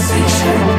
Sensation.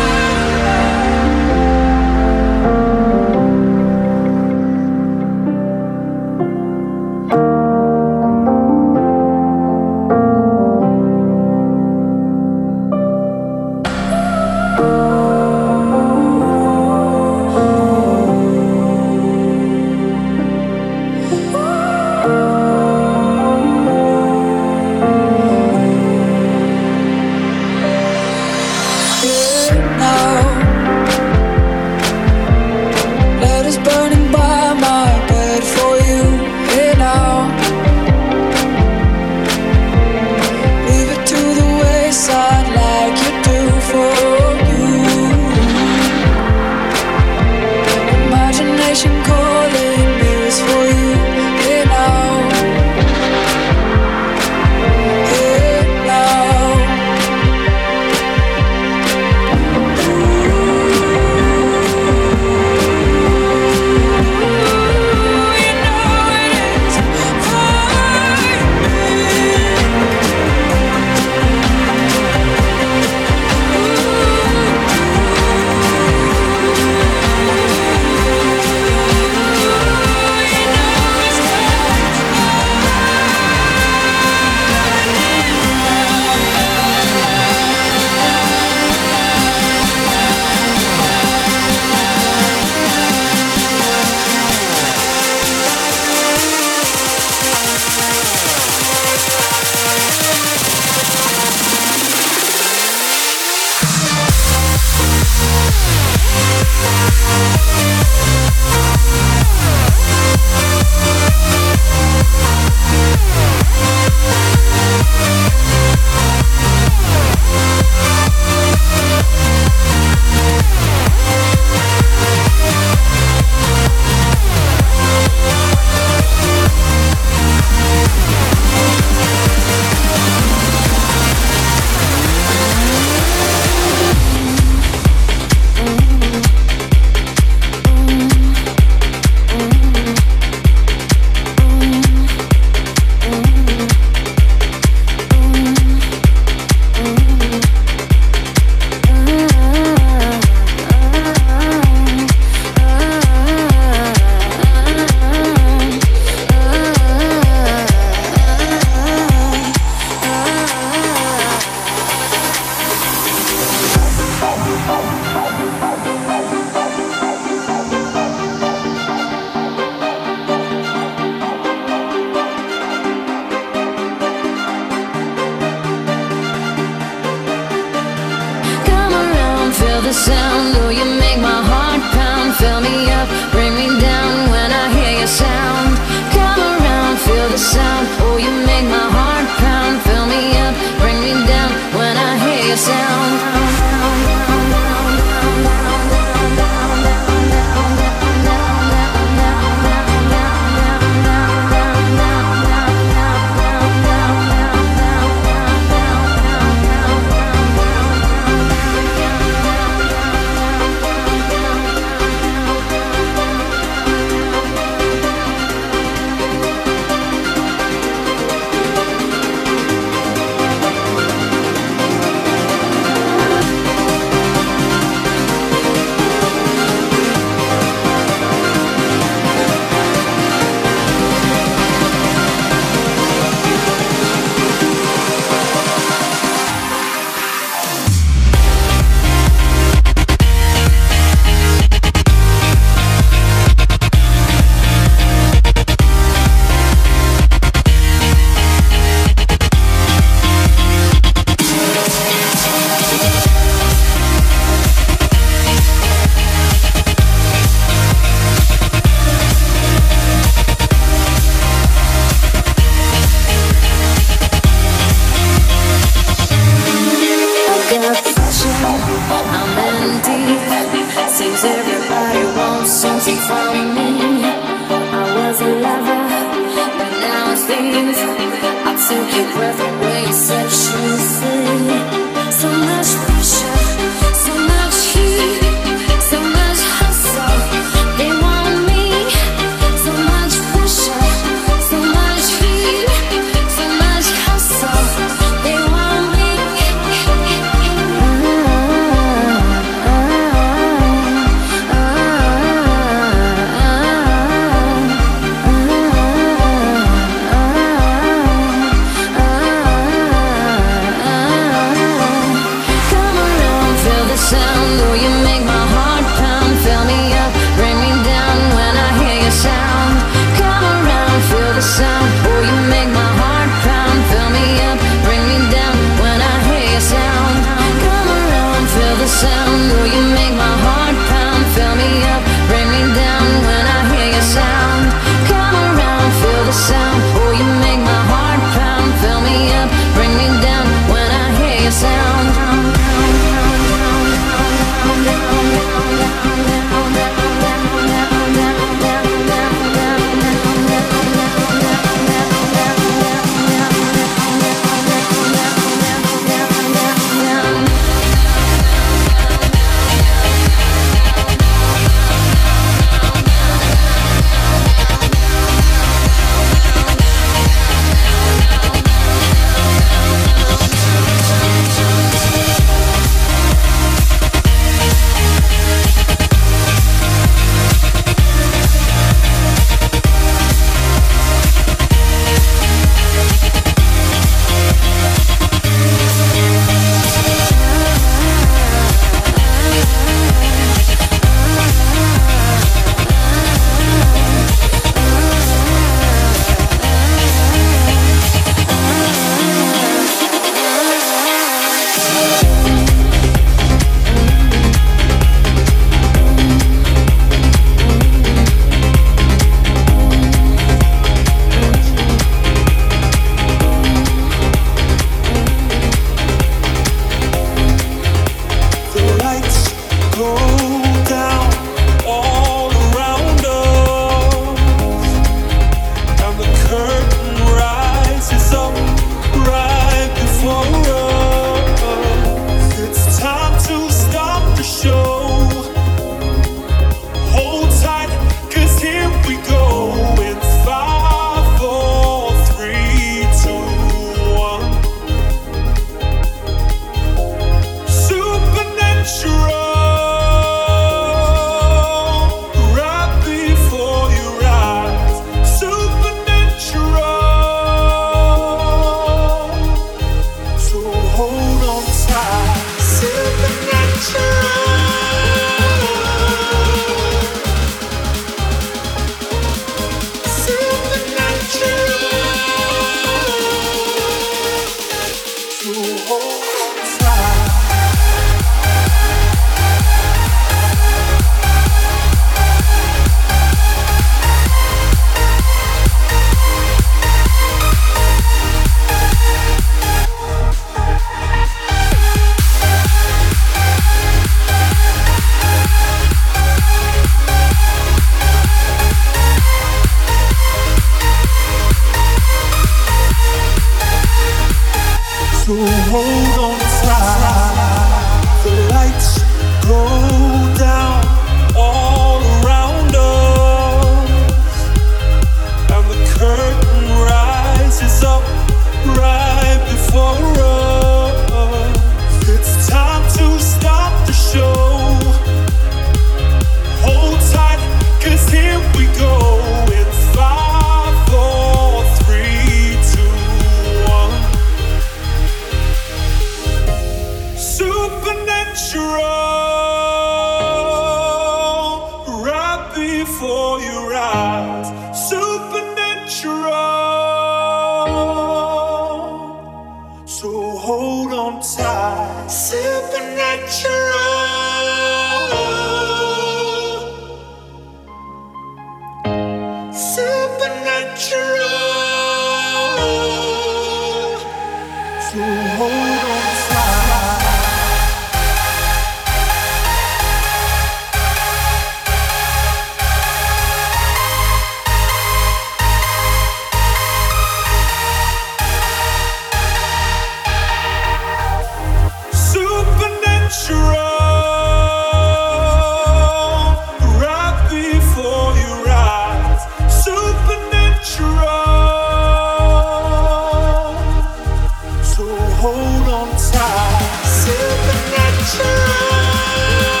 on top, supernatural.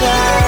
slide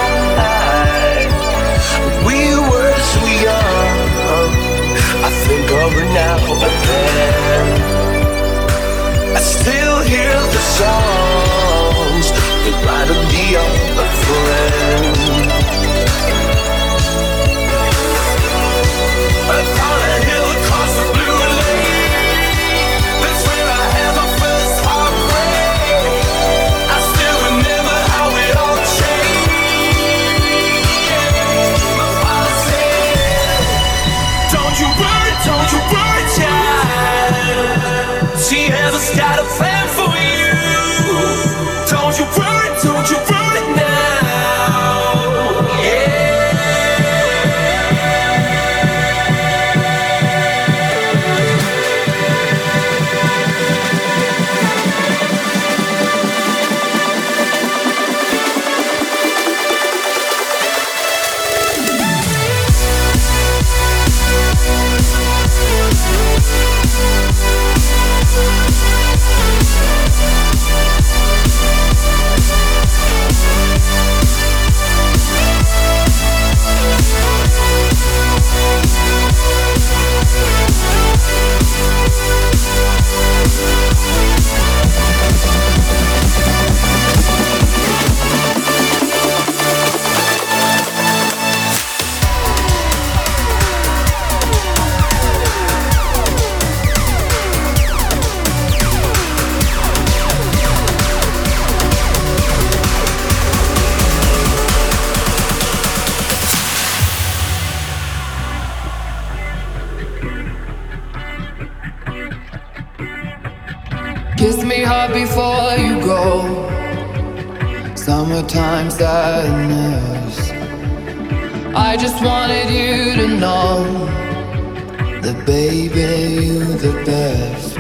baby, you the best.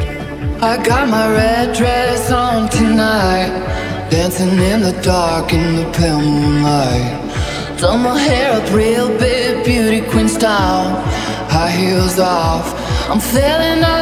I got my red dress on tonight, dancing in the dark in the pale moonlight. Done my hair up real big, beauty queen style, high heels off. I'm feeling. Up